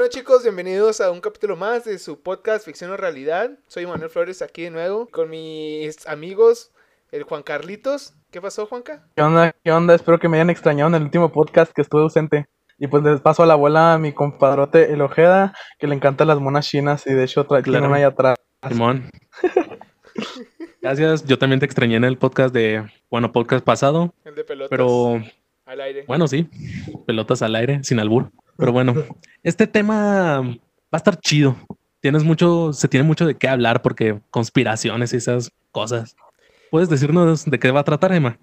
Bueno chicos, bienvenidos a un capítulo más de su podcast Ficción o Realidad. Soy Manuel Flores aquí de nuevo con mis amigos, el Juan Carlitos. ¿Qué pasó, Juanca? ¿Qué onda? ¿Qué onda? Espero que me hayan extrañado en el último podcast que estuve ausente. Y pues les paso a la abuela a mi compadrote El Ojeda, que le encantan las monas chinas y de hecho trae Claro. una ahí atrás. Simón. Gracias, yo también te extrañé en el podcast de, bueno, podcast pasado, El de pelotas pero al aire. bueno, sí, pelotas al aire, sin albur. Pero bueno, este tema va a estar chido. Tienes mucho, se tiene mucho de qué hablar porque conspiraciones y esas cosas. ¿Puedes decirnos de qué va a tratar, Emma?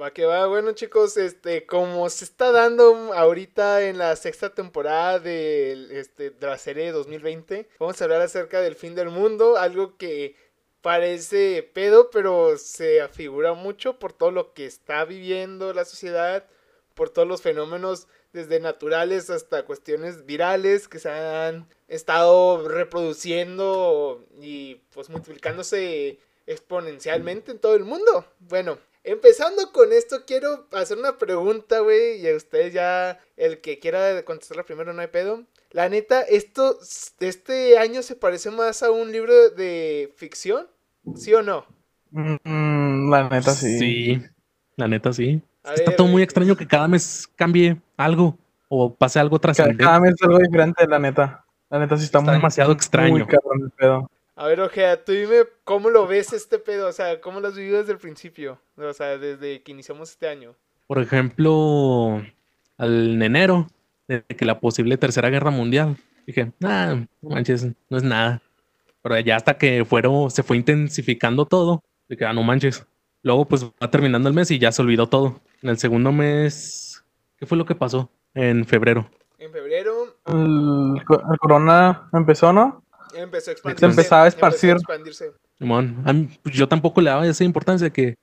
Va que va, bueno chicos, este, como se está dando ahorita en la sexta temporada de, este, de la serie 2020, vamos a hablar acerca del fin del mundo, algo que parece pedo, pero se afigura mucho por todo lo que está viviendo la sociedad, por todos los fenómenos desde naturales hasta cuestiones virales que se han estado reproduciendo y pues multiplicándose exponencialmente en todo el mundo. Bueno, empezando con esto, quiero hacer una pregunta, güey, y a ustedes ya, el que quiera contestarla primero, no hay pedo. La neta, esto, este año se parece más a un libro de ficción, ¿sí o no? Mm, la neta sí. Sí, la neta sí. A Está ver, todo muy güey. extraño que cada mes cambie algo o pase algo trascendente. Cada mes es algo diferente, la neta. La neta sí está, Está muy, demasiado extraño. Muy cabrón el pedo. A ver, Ojea, tú dime cómo lo ves este pedo, o sea, cómo lo has vivido desde el principio, o sea, desde que iniciamos este año. Por ejemplo, al en enero, de que la posible tercera guerra mundial, dije, ah, no manches, no es nada. Pero ya hasta que fueron, se fue intensificando todo, que, ah, no manches. Luego, pues va terminando el mes y ya se olvidó todo. En el segundo mes, ¿qué fue lo que pasó? En febrero. En febrero El, el corona empezó, ¿no? empezó a expandirse. Se empezaba a esparcir. empezó a expandirse. Simón, a mí, pues, yo tampoco le daba esa importancia que,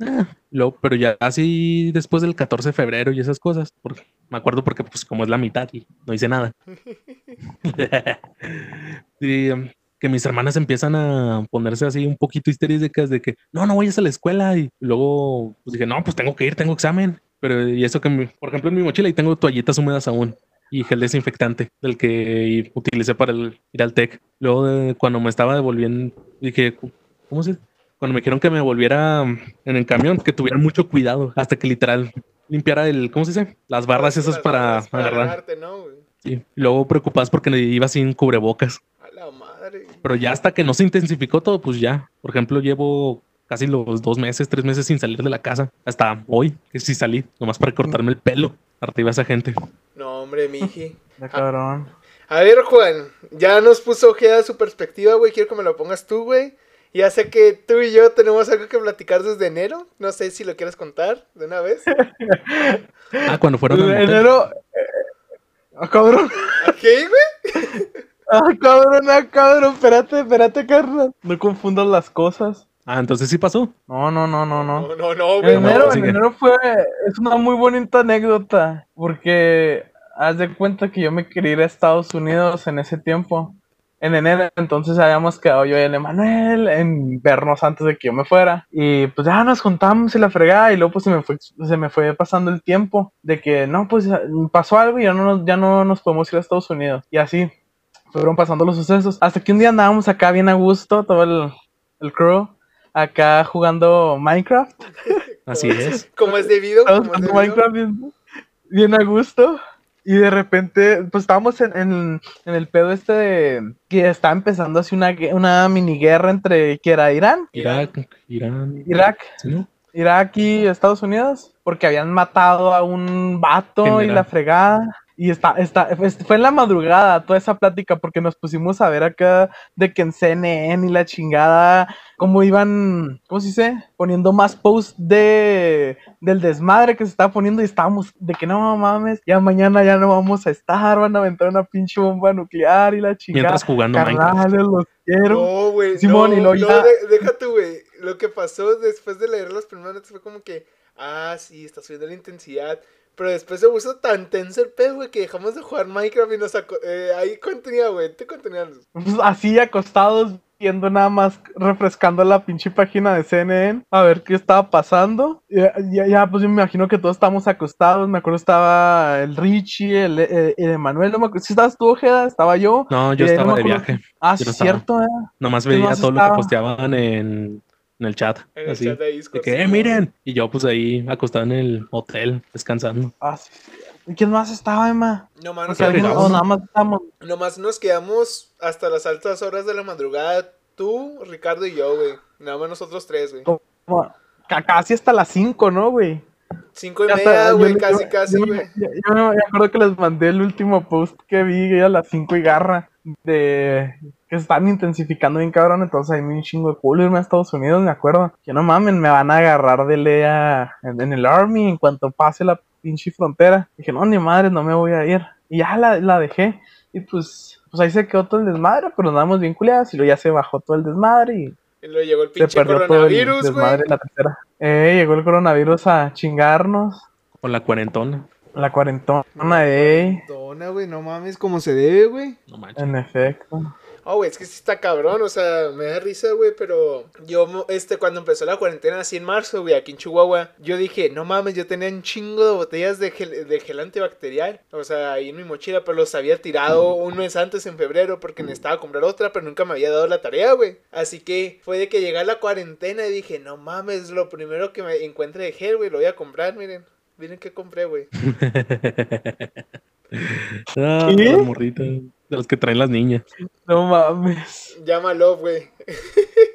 ah, luego, pero ya así después del 14 de febrero y esas cosas, porque, me acuerdo porque pues como es la mitad y no hice nada. y, um, que mis hermanas empiezan a ponerse así un poquito histéricas de que no, no vayas a la escuela y luego pues dije, no, pues tengo que ir, tengo examen. Pero y eso que, mi- por ejemplo, en mi mochila ahí tengo toallitas húmedas aún y gel desinfectante del que utilicé para el- ir al TEC. Luego de- cuando me estaba devolviendo, dije, ¿cómo se? Cuando me dijeron que me volviera en el camión, que tuviera mucho cuidado hasta que literal limpiara el, ¿cómo se dice? Las barras esas para, agarrar. Y luego preocupadas porque iba sin cubrebocas. Pero ya hasta que no se intensificó todo, pues ya. Por ejemplo, llevo casi los dos meses, tres meses sin salir de la casa. Hasta hoy, que sí salí, nomás para cortarme el pelo. Arriba esa gente. No, hombre, miji. Ya cabrón. A ver, Juan, ya nos puso Ojeda su perspectiva, güey. Quiero que me lo pongas tú, güey. Ya sé que tú y yo tenemos algo que platicar desde enero. No sé si lo quieres contar de una vez. Ah, cuando fueron enero. eh, Ah, cabrón. ¿Ok, güey? Ah, cabrón, ah, cabrón. Espérate, espérate, carnal. No confundas las cosas. Ah, entonces sí pasó. No, no, no, no, no. No, no, no, güey. no, enero, en enero fue, es una muy bonita anécdota, porque haz de cuenta que yo me quería ir a Estados Unidos en ese tiempo, en enero, entonces habíamos quedado yo y el Emanuel en vernos antes de que yo me fuera, y pues ya nos juntamos y la fregada, y luego pues se me fue, se me fue pasando el tiempo de que no, pues pasó algo y ya no, nos- ya no nos podemos ir a Estados Unidos, y así fueron pasando los sucesos, hasta que un día andábamos acá bien a gusto, todo el, el crew, acá jugando Minecraft. Así es. Como es debido. Estábamos Como es jugando debido. Minecraft bien, bien a gusto. Y de repente, pues estábamos en, en, en el pedo este de que está empezando así una, una mini guerra entre, que era Irán, Irak, Irán. Irak, ¿sí, no? Irak y Estados Unidos, porque habían matado a un vato y la fregada. Y está, está, fue en la madrugada toda esa plática porque nos pusimos a ver acá de que en CNN y la chingada, cómo iban, ¿cómo se dice? Poniendo más posts de, del desmadre que se estaba poniendo y estábamos de que no mames, ya mañana ya no vamos a estar, van a aventar una pinche bomba nuclear y la chingada. Mientras jugando Minecraft. Carnales, los quiero. No, güey. Simón, no, y luego no, ya- de- tú, güey. Lo que pasó después de leer las primeras notas fue como que, ah, sí, está subiendo la intensidad. Pero después se puso tan tenso el pedo, güey, que dejamos de jugar Minecraft y nos sacó. Eh, ahí contenía, güey. ¿Te contenías? Pues, así acostados yendo nada más refrescando la pinche página de CNN a ver qué estaba pasando. Ya, ya, ya, pues yo me imagino que todos estábamos acostados. Me acuerdo estaba el Richie, el, el, el Emanuel. No me acuerdo. Si estabas tú, Ojeda, estaba yo. No, yo estaba de viaje. Ah, Yo sí, no es estaba. cierto, eh. Nomás ¿Quién veía todo lo que estaba? posteaban en, en el chat. En el así. chat de Discord. De que, eh, miren. Y yo, pues ahí acostado en el hotel, descansando. Ah, sí. ¿Y quién más estaba, Emma? No, mano, Porque alguien- agregamos, o ¿no? nada más estamos. Nomás nos quedamos hasta las altas horas de la madrugada. Tú, Ricardo y yo, güey. Nada más nosotros tres, güey. casi hasta las 5, ¿no, güey? Cinco y Ya media, güey, casi, yo- casi, yo- güey. Yo, yo me acuerdo que les mandé el último post que vi que a las 5 y garra de que se están intensificando bien cabrón, entonces hay un chingo de culo irme a Estados Unidos, me acuerdo. Que no mamen, me van a agarrar de lea en, en el Army en cuanto pase la pinche frontera. Dije, no, ni madre, no me voy a ir. Y ya la, la dejé. Y pues, pues ahí se quedó todo el desmadre, pero andamos bien culiadas y luego ya se bajó todo el desmadre y Y luego llegó el se pinche perdió todo el coronavirus, güey. desmadre en la tercera. Eh, llegó el coronavirus a chingarnos. Con la cuarentona. La cuarentona, eh, Dona, güey, no mames, como se debe, güey. No manches. en efecto. Oh, güey, es que sí está cabrón, o sea, me da risa, güey, pero yo, este, cuando empezó la cuarentena así en marzo, güey, aquí en Chihuahua, yo dije, no mames, yo tenía un chingo de botellas de gel, de gel antibacterial, o sea, ahí en mi mochila, pero los había tirado un mes antes, en febrero, porque necesitaba comprar otra, pero nunca me había dado la tarea, güey. Así que fue de que llegué a la cuarentena y dije, no mames, lo primero que me encuentre de gel, güey, lo voy a comprar, miren. Miren qué compré, güey. Ah, ¿Qué? De las que traen las niñas. No mames. Llámalo, güey.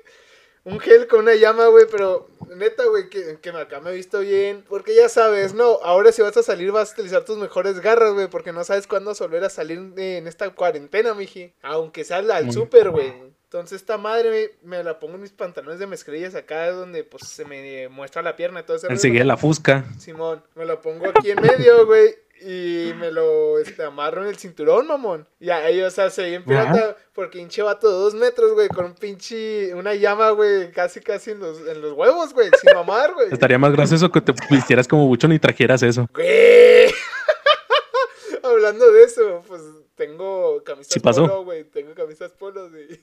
Un gel con una llama, güey, pero neta, güey, que, que acá me he visto bien. Porque ya sabes, no, ahora si vas a salir vas a utilizar tus mejores garras, güey, porque no sabes cuándo vas a volver a salir en esta cuarentena, miji. Aunque sea al, súper, güey. Entonces esta madre güey, me la pongo en mis pantalones de mezclillas acá donde pues se me muestra la pierna y todo ese rollo. Enseguida la fusca. Simón, me lo pongo aquí en medio, güey. Y me lo este, amarro en el cinturón, mamón. Y ahí, o sea, se bien pirata. Porque hinche vato de dos metros, güey. Con un pinche. Una llama, güey. Casi, casi en los, en los huevos, güey. Sin mamar, güey. Estaría más gracioso que te vistieras como buchón y trajeras eso. Güey. Hablando de eso, pues tengo camisas Sí pasó. polo, güey. Tengo camisas polos, güey.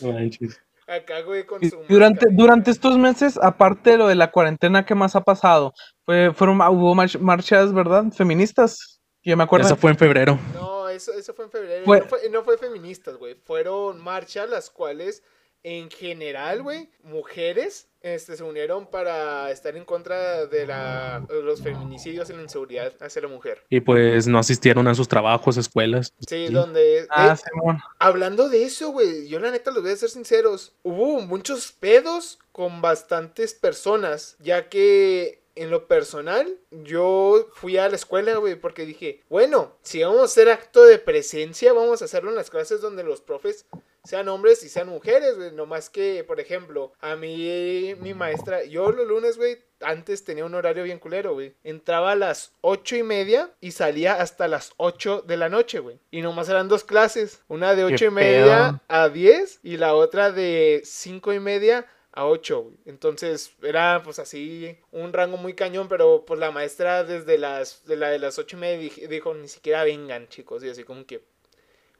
Manches. Acá, güey, con su. durante, marca. durante estos meses, aparte de lo de la cuarentena, ¿qué más ha pasado? Fue, fueron, hubo march- marchas, ¿verdad? Feministas. Que me acuerdo. Eso fue en febrero. No, eso, eso fue en febrero. Fue- No, fue, no fue feministas, güey. Fueron marchas las cuales, en general, güey, mujeres este, se unieron para estar en contra de, la, de los feminicidios y la inseguridad hacia la mujer. Y pues no asistieron a sus trabajos, escuelas. Sí, Sí. donde... Ah, de- Simón. Hablando de eso, güey, yo la neta los voy a ser sinceros. Hubo muchos pedos con bastantes personas, ya que en lo personal yo fui a la escuela, güey, porque dije, bueno, si vamos a hacer acto de presencia, vamos a hacerlo en las clases donde los profes sean hombres y sean mujeres, güey. No más que, por ejemplo, a mí, mi maestra, yo los lunes, güey, antes tenía un horario bien culero, güey. Entraba a las ocho y media y salía hasta las 8 de la noche, güey. Y nomás eran dos clases. Una de ocho y media pedo. a 10 y la otra de cinco y media a 8, güey. Entonces era pues así un rango muy cañón, pero pues la maestra desde las de la de las ocho y media dij- dijo, ni siquiera vengan, chicos, y así como que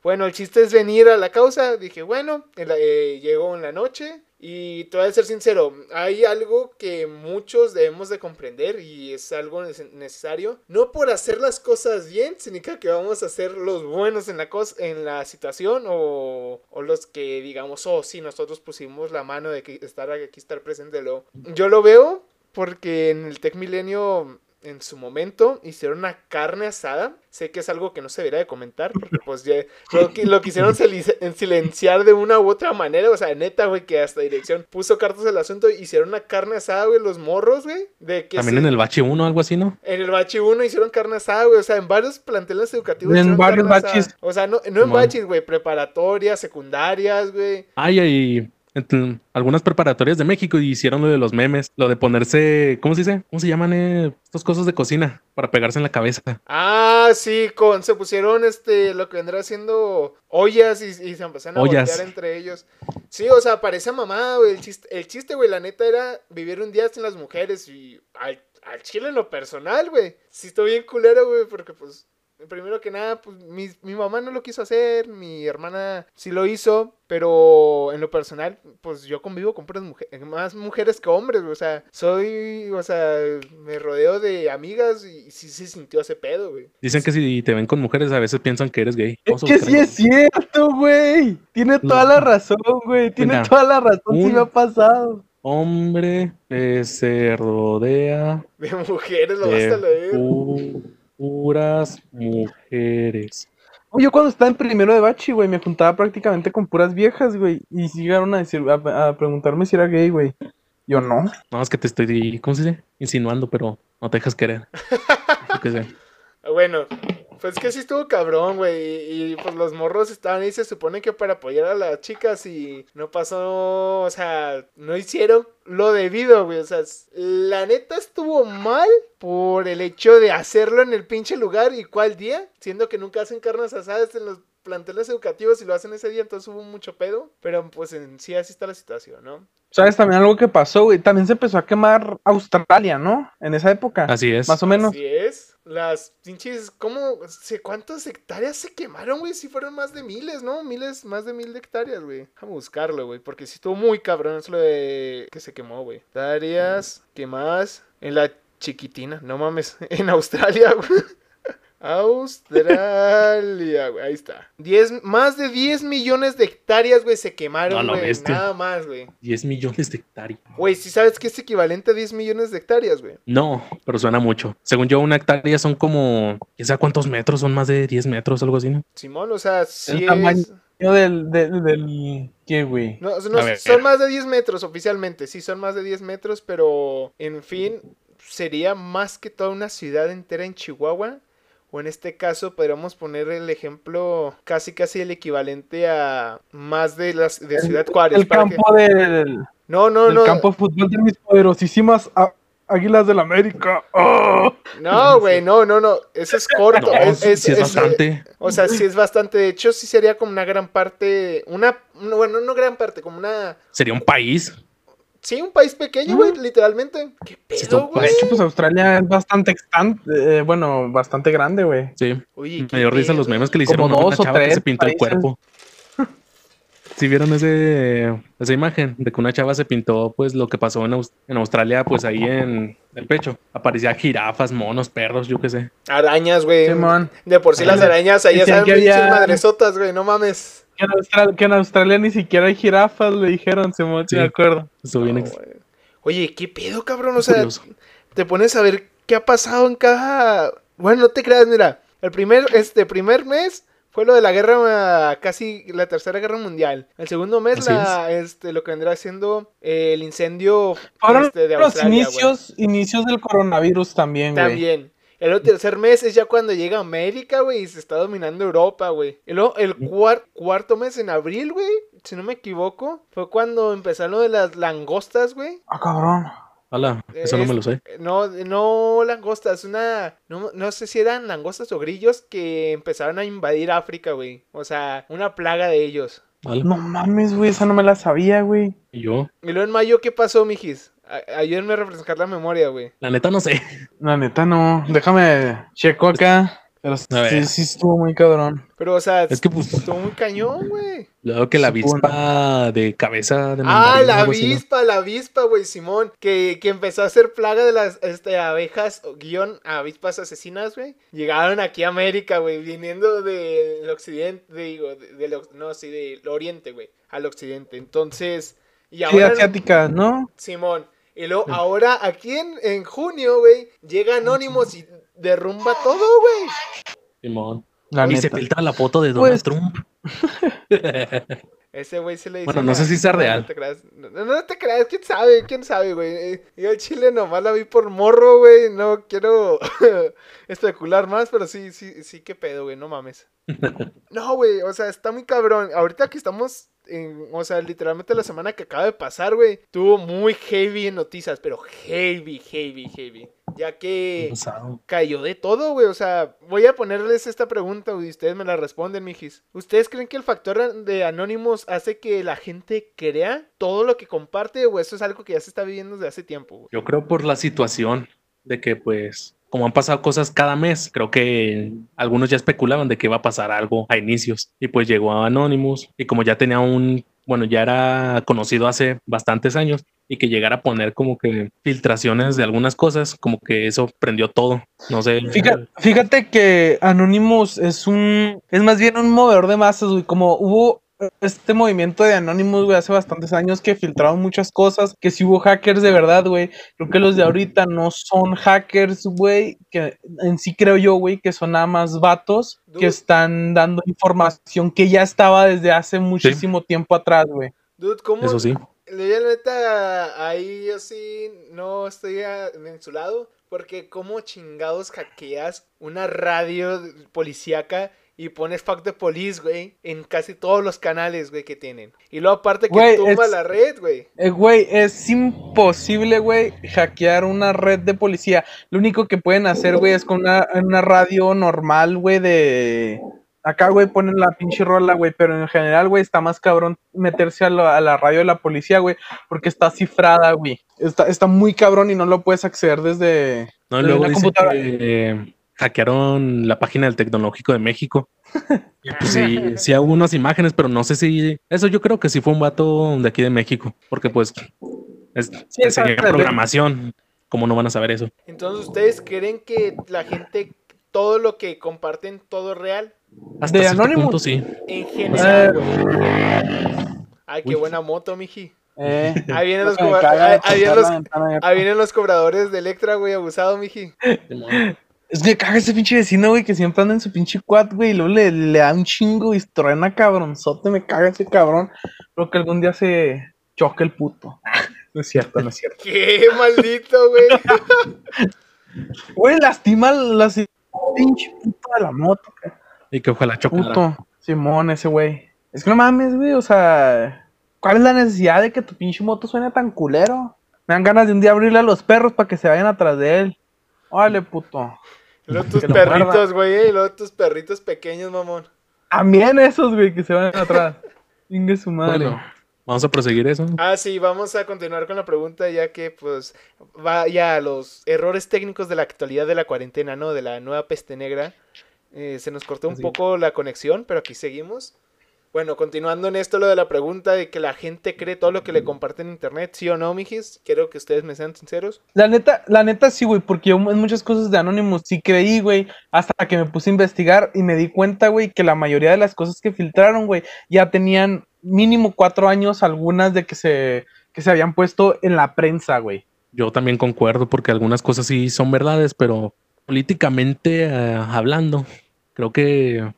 bueno, el chiste es venir a la causa. Dije, bueno, eh, llegó en la noche. Y te voy a ser sincero, hay algo que muchos debemos de comprender y es algo nece- necesario. No por hacer las cosas bien, significa que vamos a ser los buenos en la, cos- en la situación o, o los que digamos, oh, sí, nosotros pusimos la mano de que estar aquí, estar presente. Yo lo veo porque en el Tech Milenio en su momento hicieron una carne asada. Sé que es algo que no se debería de comentar, porque pues ya lo, lo quisieron silenciar de una u otra manera. O sea, neta, güey, que hasta dirección puso cartas al asunto. Hicieron una carne asada, güey, los morros, güey. De que También se- en el bache 1 algo así, ¿no? en el bachi 1 hicieron carne asada, güey. O sea, en varios planteles educativos. En varios asada. bachis. O sea, no, no en bachis, güey. Preparatorias, secundarias, güey. Ay, y en algunas preparatorias de México hicieron lo de los memes, lo de ponerse, ¿cómo se dice? ¿Cómo se llaman eh, estos cosas de cocina para pegarse en la cabeza? Ah, sí, con, se pusieron este, lo que vendrá siendo ollas y, y se empezaron a Ollas. voltear entre ellos. Sí, o sea, parece mamada, güey. El chiste, el chiste, güey, la neta era vivir un día sin las mujeres y al, al chile en lo personal, güey. Sí, estoy bien culero, güey, porque pues primero que nada, pues mi, mi mamá no lo quiso hacer, mi hermana sí lo hizo, pero en lo personal, pues yo convivo con puras mujeres, más mujeres que hombres, güey, o sea, soy, o sea, me rodeo de amigas y sí se sintió ese pedo, güey. Dicen que si te ven con mujeres a veces piensan que eres gay. Es que sí es cierto, güey. Tiene toda No. la razón, güey. Tiene Mira, toda la razón. Sí me ha pasado. Hombre que se rodea De mujeres lo vas a de leer. Pu- puras mujeres. Yo cuando estaba en primero de bachi, güey, me juntaba prácticamente con puras viejas, güey. Y llegaron a decir, a, a preguntarme si era gay, güey. Yo no. No, es que te estoy, ¿cómo se dice? Insinuando, pero no te dejas querer. Yo qué sé. Bueno, pues que sí estuvo cabrón, güey. Y, y, pues los morros estaban ahí, se supone que para apoyar a las chicas y no pasó, o sea, no hicieron lo debido, güey. O sea, la neta estuvo mal por el hecho de hacerlo en el pinche lugar y cuál día, siendo que nunca hacen carnes asadas en los planteles educativos y lo hacen ese día, entonces hubo mucho pedo. Pero pues en sí así está la situación, ¿no? ¿Sabes también algo que pasó, güey? También se empezó a quemar Australia, ¿no? En esa época. Así es. Más o menos. Así es. Las pinches, ¿cómo? sé ¿Cuántas hectáreas se quemaron, güey? Sí fueron más de miles, ¿no? Miles, más de mil hectáreas, güey. Déjame buscarlo, güey, porque sí estuvo muy cabrón eso lo de que se quemó, güey. Hectáreas, ¿qué más? En la chiquitina, no mames, en Australia, güey. Australia, güey, ahí está. 10, más de 10 millones de hectáreas, güey, se quemaron, güey. bestia. Nada más, güey. 10 millones de hectáreas. Güey, ¿sí sabes que es equivalente a 10 millones de hectáreas, güey? No, pero suena mucho. Según yo, una hectárea son como, quién sabe cuántos metros, son más de 10 metros, algo así, ¿no? Simón, o sea, sí es... Yo del, del, del... ¿Qué, güey? No, no, A ver. son más de 10 metros oficialmente, sí, son más de 10 metros, pero en fin, sería más que toda una ciudad entera en Chihuahua. O en este caso podríamos poner el ejemplo casi casi el equivalente a más de las de Ciudad Juárez. El que- campo del, No, no, del no. campo de fútbol de mis poderosísimas Águilas del América. ¡Oh! No, güey, no, no, no. Eso es corto. No, es, sí es- es es- bastante. O sea, sí es bastante. De hecho, sí sería como una gran parte. Una. no, Bueno, no gran parte, como una. Sería un país. Sí, un país pequeño, güey, literalmente. ¿Qué pedo, güey? De hecho, pues Australia es bastante eh, bueno, bastante grande, güey. Sí. Oye, Me dio risa los memes que le Como hicieron a una dos o chava que tres se pintó el cuerpo. Si vieron ese, esa imagen de que una chava se pintó, pues lo que pasó en, Aus- en Australia, pues ahí en el pecho. Aparecía jirafas, monos, perros, yo qué sé. Arañas, güey. Simón. De por sí las arañas ahí Decían están que pinches había- madresotas, güey, no mames. Que en, Austral- que en Australia ni siquiera hay jirafas, le dijeron, se me Sí. de acuerdo. Estuvo bien No. Oye, ¿qué pedo, cabrón? O sea, curioso. te pones a ver qué ha pasado en cada. Bueno, no te creas, mira. El primer, este primer mes fue lo de la guerra, casi la tercera guerra mundial. El segundo mes, la, este, lo que vendrá siendo eh, el incendio este, de los Australia, güey. inicios, inicios del coronavirus también, güey. También. El tercer mes es ya cuando llega América, güey, y se está dominando Europa, güey. Y luego el cuar- cuarto mes en abril, güey, si no me equivoco, fue cuando empezaron lo de las langostas, güey. Ah, cabrón. Hola, eso no me lo sé. No, no langostas, una. No, no sé si eran langostas o grillos que empezaron a invadir África, güey. O sea, una plaga de ellos. Hola. No mames, güey, esa no me la sabía, güey. Y yo, Y luego en mayo, ¿qué pasó, mijis? Ayúdenme a refrescar la memoria, güey. la neta no sé. La neta no. Déjame checo acá. Pero sí, sí estuvo muy cabrón. Pero, o sea, Es que pues, estuvo muy cañón, güey. luego que la avispa de cabeza de Ah, la algo así, ¿no? avispa, la avispa, güey, Simón. Que, que empezó a ser plaga de las este, abejas, o guion, avispas asesinas, güey. Llegaron aquí a América, güey, viniendo del occidente, digo, de- del oc- no, sí, del oriente, güey, al occidente. Entonces, y Sí, ahora, asiática, ¿no? Simón. Y luego, ahora, aquí en, en junio, güey, llega Anonymous y derrumba todo, güey. Simón. La y se filtra la foto de Donald Pues- Trump. Ese güey se le dice. Bueno, no sé si sea real. No te creas, no, no te creas, quién sabe, quién sabe, güey. Eh, Yo el chile nomás la vi por morro, güey. No quiero especular más, pero sí, sí, sí, qué pedo, güey, no mames. No, güey, o sea, está muy cabrón. Ahorita que estamos en, o sea, literalmente la semana que acaba de pasar, güey, tuvo muy heavy en noticias, pero heavy, heavy, heavy. Ya que cayó de todo, güey. O sea, voy a ponerles esta pregunta y ustedes me la responden, mijis. ¿Ustedes creen que el factor de anónimos hace que la gente crea todo lo que comparte o eso es algo que ya se está viviendo desde hace tiempo, güey? Yo creo por la situación de que pues como han pasado cosas cada mes, creo que algunos ya especulaban de que iba a pasar algo a inicios. Y pues llegó a Anonymous y como ya tenía un, bueno, ya era conocido hace bastantes años y que llegara a poner como que filtraciones de algunas cosas, como que eso prendió todo. No sé. Fíjate, fíjate que Anonymous es un, es más bien un movedor de masas, güey. Como hubo este movimiento de Anonymous, güey, hace bastantes años que filtraron muchas cosas, que si hubo hackers de verdad, güey. Creo que los de ahorita no son hackers, güey, que en sí creo yo, güey, que son nada más vatos que están dando información que ya estaba desde hace muchísimo tiempo atrás, güey. Dude, ¿cómo? Eso sí. Yo, la neta, ahí yo sí no estoy a- en su lado. Porque, ¿cómo chingados hackeas una radio policíaca y pones Fuck the Police, güey, en casi todos los canales, güey, que tienen? Y luego, aparte, que tumba es- la red, güey. Eh, güey, es imposible, güey, hackear una red de policía. Lo único que pueden hacer, güey, es con una, una radio normal, güey, de... Acá, güey, ponen la pinche rola, güey, pero en general, güey, está más cabrón meterse a la, a la radio de la policía, güey, porque está cifrada, güey. Está, está muy cabrón y no lo puedes acceder desde... No, desde luego una computadora. que eh, hackearon la página del Tecnológico de México. Y pues sí, sí hubo unas imágenes, pero no sé si eso yo creo que sí fue un vato de aquí de México, porque pues es, Sí, programación. ¿Cómo no van a saber eso? Entonces, ¿ustedes creen que la gente, todo lo que comparten, todo es real? Hasta ¿De Anonymous? punto sí. En general, Eh. Ay, qué Uy. buena moto, miji. Eh, Ahí vienen los, cobra- caga ahí- los- ahí vienen los cobradores de Electra, güey, abusado, miji. Es que caga ese pinche vecino, güey, que siempre anda en su pinche quad, güey, y luego le, le da un chingo y truena cabronzote, me caga ese cabrón. Creo que algún día se choque el puto. No es cierto, no es cierto. Qué maldito, güey. Güey, lastima la pinche puto de la moto, ca- Y que ojalá chocara. puto. Simón, ese güey. Es que no mames, güey, o sea, ¿cuál es la necesidad de que tu pinche moto suene tan culero? Me dan ganas de un día abrirle a los perros para que se vayan atrás de él. Órale, puto. Y luego tus Que perritos, güey, y luego tus perritos pequeños, mamón. También esos, güey, que se vayan atrás. Ingue su madre. Bueno, vamos a proseguir eso. Ah, sí, vamos a continuar con la pregunta ya que pues va ya a los errores técnicos de la actualidad de la cuarentena, ¿no? De la nueva peste negra. Eh, se nos cortó un Así. poco la conexión, pero aquí seguimos. Bueno, continuando en esto lo de la pregunta de que la gente cree todo lo que le comparte en internet, ¿sí o no, mijis? Quiero que ustedes me sean sinceros. La neta, la neta sí, güey, porque yo en muchas cosas de Anonymous sí creí, güey, hasta que me puse a investigar y me di cuenta, güey, que la mayoría de las cosas que filtraron, güey, ya tenían mínimo cuatro años algunas de que se, que se habían puesto en la prensa, güey. Yo también concuerdo porque algunas cosas sí son verdades, pero políticamente eh, hablando, creo que,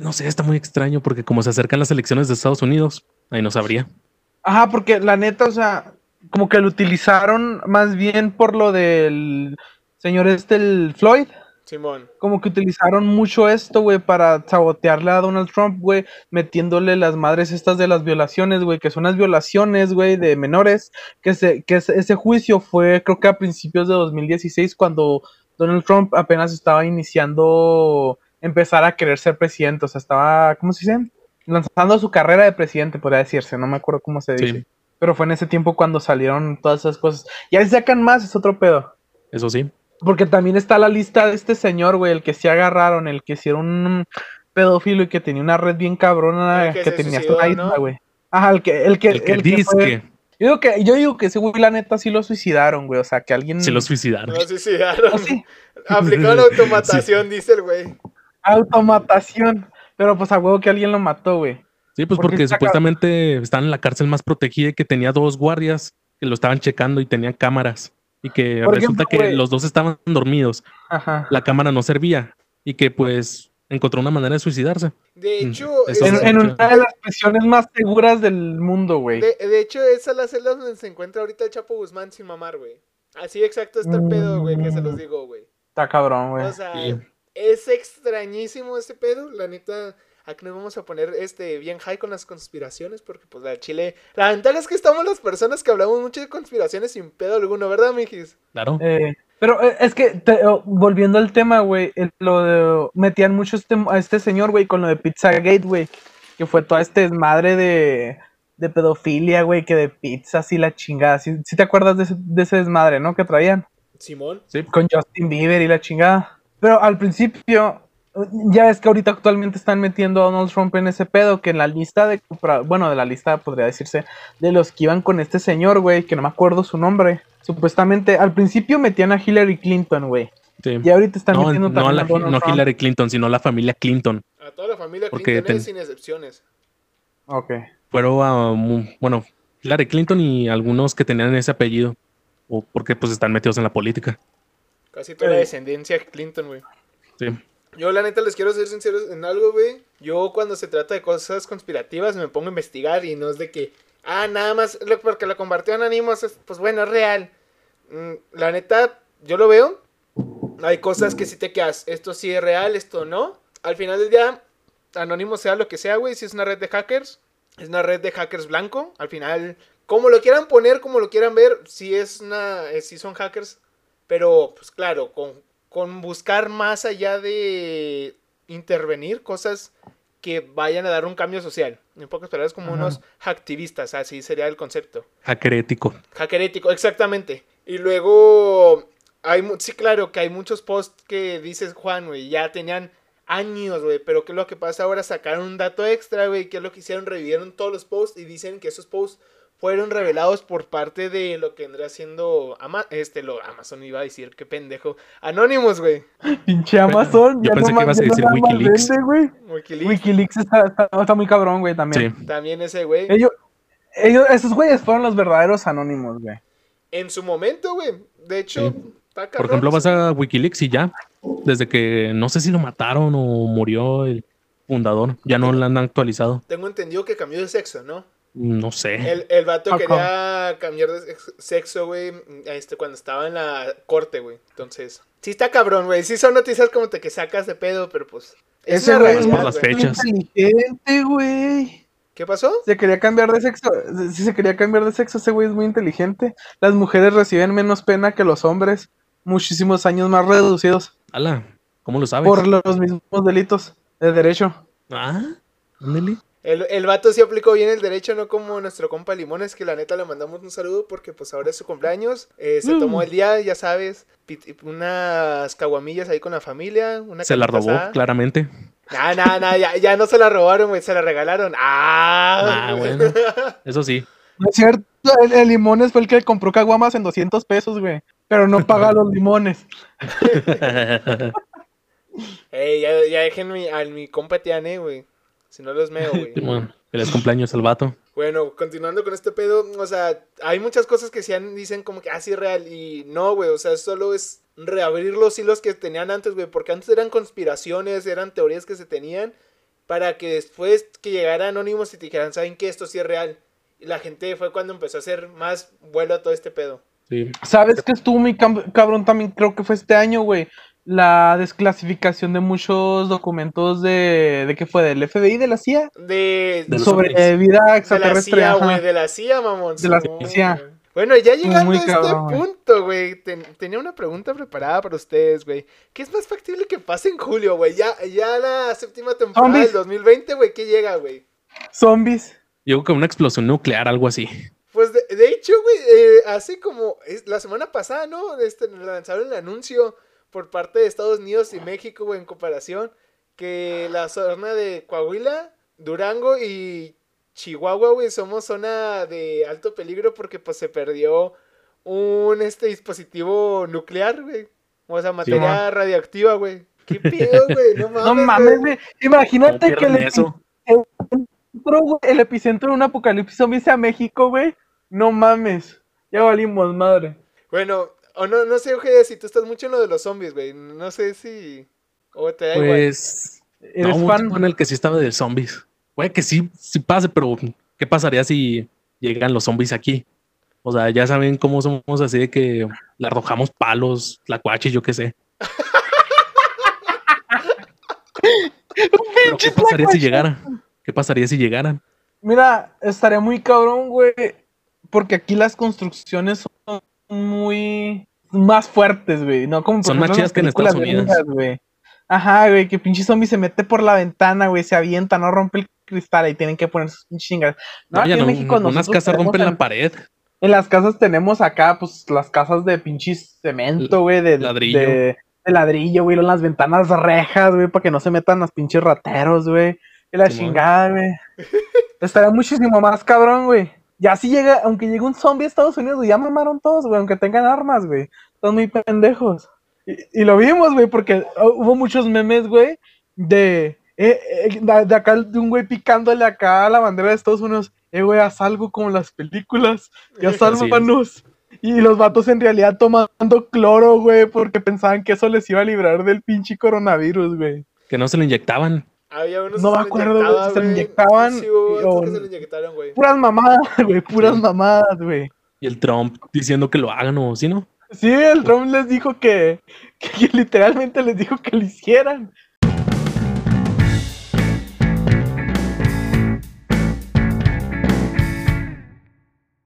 no sé, está muy extraño porque como se acercan las elecciones de Estados Unidos, ahí no sabría. Ajá, porque la neta, o sea, como que lo utilizaron más bien por lo del señor este, el Floyd. Simón. como que utilizaron mucho esto, güey, para sabotearle a Donald Trump, güey, metiéndole las madres estas de las violaciones, güey, que son las violaciones, güey, de menores, que, se, que ese, ese juicio fue, creo que a principios de 2016, cuando Donald Trump apenas estaba iniciando empezar a querer ser presidente, o sea, estaba, ¿cómo se dice? Lanzando su carrera de presidente, podría decirse, no me acuerdo cómo se dice. Sí, Pero fue en ese tiempo cuando salieron todas esas cosas. Y ahí sacan más, es otro pedo. eso sí. Porque también está la lista de este señor, güey, el que se agarraron, el que sí era un pedófilo y que tenía una red bien cabrona, El que que, se tenía suicidó, hasta una güey. Ajá, el que, el que, El que el fue- Yo digo que, yo digo que ese güey, la neta, sí lo suicidaron, güey. O sea, que alguien. se lo suicidaron. No suicidaron. Oh, sí. Aplicaron automatación, dice el güey. Automatación. Pero pues a huevo que alguien lo mató, güey. Sí, pues Porque porque está supuestamente están en la cárcel más protegida y que tenía dos guardias que lo estaban checando y tenían cámaras. Y que Por resulta ejemplo, que los dos estaban dormidos. Ajá. La cámara no servía. Y que pues encontró una manera de suicidarse. De Mm, hecho, eso En, en una de las prisiones más seguras del mundo, güey. de, de hecho, esa es la celda donde se encuentra ahorita el Chapo Guzmán sin mamar, güey. Así exacto está el pedo, güey, que se los digo, güey. Está cabrón, güey. O sea, Sí. Es extrañísimo ese pedo. La neta, aquí nos vamos a poner este bien high con las conspiraciones. Porque, pues, la Chile. La ventaja es que estamos las personas que hablamos mucho de conspiraciones sin pedo alguno, ¿verdad, mijis? Claro. Eh, pero eh, es que, te- oh, volviendo al tema, güey, el- lo de, metían mucho este, a este señor, güey, con lo de Pizzagate, güey, que fue toda este desmadre de, de pedofilia, güey, que de pizzas y la chingada. ¿Sí, sí te acuerdas de ese, de ese desmadre, no? Que traían. Simón. Sí. con Justin Bieber y la chingada. Pero al principio, ya es que ahorita actualmente están metiendo a Donald Trump en ese pedo, que en la lista de, compra- bueno, de la lista podría decirse, de los que iban con este señor, güey, que no me acuerdo su nombre. Supuestamente, al principio metían a Hillary Clinton, güey. Sí. Y ahorita están No, metiendo no, también la- a Donald no Trump. Hillary Clinton, sino la familia Clinton. A toda la familia Porque Clinton, eh, ten- sin excepciones. Ok. Fueron a, mu- bueno, Hillary Clinton y algunos que tenían ese apellido. O porque pues están metidos en la política. Casi toda la descendencia Clinton, güey. Sí. Yo, la neta, les quiero ser sinceros en algo, güey. Yo, cuando se trata de cosas conspirativas, me pongo a investigar y no es de que, ah, nada más lo- porque lo compartió Anonymous, es- pues bueno, es real. Mm, la neta, yo lo veo. Hay cosas que si te quedas, esto sí es real, esto no. Al final del día, Anonymous sea lo que sea, güey, si es una red de hackers, es una red de hackers blanco. Al final, como lo quieran poner, como lo quieran ver, si es una, eh, si son hackers. Pero, pues claro, con, con buscar más allá de intervenir cosas que vayan a dar un cambio social. En pocas palabras, como Ajá. unos hacktivistas, así sería el concepto. Hacker ético. Hacker ético, exactamente. Y luego, hay, sí, claro, que hay muchos posts que dices, Juan, güey, ya tenían años, güey, pero ¿qué es lo que pasa ahora? Sacaron un dato extra, güey, ¿qué es lo que hicieron? Revivieron todos los posts y dicen que esos posts fueron revelados por parte de lo que vendrá siendo Ama- este, lo, Amazon iba a decir, qué pendejo, Anonymous, güey, Pinche Amazon. yo ya pensé no que ibas a decir Wikileaks. vende, güey. Wikileaks, Wikileaks está, está- está muy cabrón, güey, también. Sí. también ese güey. Ellos, ellos, esos güeyes fueron los verdaderos anónimos, güey. En su momento, güey, de hecho, Sí. está Por cabrón, ejemplo, vas a Wikileaks y ya, desde que no sé si lo mataron o murió el fundador, ya no lo han actualizado. Tengo entendido que cambió de sexo, ¿no? No sé. El, el vato quería cambiar de sex- sexo, güey, este, cuando estaba en la corte, güey. Entonces, sí está cabrón, güey. Sí son noticias como te que sacas de pedo, pero pues... Es Ese güey es por las fechas. inteligente, güey. ¿Qué pasó? Se quería cambiar de sexo. Si se quería cambiar de sexo, ese güey es muy inteligente. Las mujeres reciben menos pena que los hombres. Muchísimos años más reducidos Ala, ¿cómo lo sabes? por los mismos delitos de derecho. Ah, ándale. El, el vato sí aplicó bien el derecho, no como nuestro compa Limones, que la neta le mandamos un saludo porque pues ahora es su cumpleaños. Eh, se Mm. tomó el día, ya sabes, unas caguamillas ahí con la familia. Una Se la robó, asada. claramente. Nah, nah, nah, ya, ya no se la robaron, güey, se la regalaron. Ah, Ah, bueno. Eso sí. No es cierto, el, el limones fue el que compró caguamas en 200 pesos, güey. Pero no paga los limones. Ey, ya, ya dejen mi, a mi compa Tiane, güey. Si no los meo, güey. Feliz cumpleaños al vato. bueno, continuando con este pedo, o sea, hay muchas cosas que se han- dicen como que así es real y no, güey, o sea, solo es reabrir los hilos que tenían antes, güey, porque antes eran conspiraciones, eran teorías que se tenían para que después que llegara Anonymous y te dijeran, ¿saben qué? Esto sí es real. Y la gente fue cuando empezó a hacer más vuelo a todo este pedo. Sí. ¿Sabes que estuvo muy cam- cabrón también? Creo que fue este año, güey. La desclasificación de muchos documentos de. ¿De qué fue? ¿Del FBI? ¿De la CIA? De, De Sobre eh, vida de la extraterrestre. CIA, güey, de la CIA, mamón. De la CIA. Bueno, ya llegando Muy a este cabrón, punto, güey, ten- tenía una pregunta preparada para ustedes, güey. ¿Qué es más factible que pase en julio, güey? Ya, ya la séptima temporada Zombies. del 2020, güey, ¿qué llega, güey? Zombies. Yo creo que una explosión nuclear, algo así. Pues de, de hecho, güey, eh, hace como es- la semana pasada, ¿no? Este, lanzaron el anuncio por parte de Estados Unidos y México, güey, en comparación, que la zona de Coahuila, Durango y Chihuahua, güey, somos zona de alto peligro porque pues se perdió un este dispositivo nuclear, güey. O sea, materia radioactiva, güey. ¿Qué pedo, güey? No mames. No güey. mames, güey. ¿Cómo Imagínate que el eso? epicentro, güey, el epicentro de un apocalipsis zombie sea México, güey. No mames. Ya valimos, madre. Bueno, o no, no sé, Ojeda, si tú estás mucho en lo de los zombies, güey. No sé si... O te da igual. Pues. ¿Eres no, fan? en el que sí estaba de zombies. Puede que sí, sí pase, pero ¿qué pasaría si llegan los zombies aquí? O sea, ya saben cómo somos así de que le arrojamos palos, tlacuaches, yo qué sé. Pero ¿qué pasaría si llegaran? ¿Qué pasaría si llegaran? Mira, estaría muy cabrón, güey. Porque aquí las construcciones son muy más fuertes, güey. No como Son más chidas que en Estados Unidos. güey. Ajá, güey, que pinche zombie se mete por la ventana, güey, se avienta, no rompe el cristal y tienen que poner sus pinches chingas. No, No, aquí en no, México unas nosotros casas rompen la pared. En las casas tenemos acá, pues, las casas de pinches cemento, güey, de Ladrillo. De, de ladrillo, güey, las ventanas rejas, güey, para que no se metan los pinches rateros, güey. Y la chingada, güey. Estaría muchísimo más cabrón, güey. Ya si llega, aunque llegue un zombie a Estados Unidos, ya mamaron todos, güey, aunque tengan armas, güey. Están muy pendejos. Y, y lo vimos, güey, porque uh, hubo muchos memes, güey, de, eh, eh, de, de acá, de un güey picándole acá a la bandera de Estados Unidos. Eh, güey, haz algo como las películas. Ya sálvanos. Y los vatos en realidad tomando cloro, güey, porque pensaban que eso les iba a librar del pinche coronavirus, güey. Que no se lo inyectaban. Había unos No que me acuerdo, se lo inyectaban Sí, o- que se lo inyectaron, güey. Puras mamadas, güey, puras Sí. mamadas, güey. Y el Trump diciendo que lo hagan o sí, ¿no? Sí, el Trump les dijo que, que, literalmente les dijo que lo hicieran.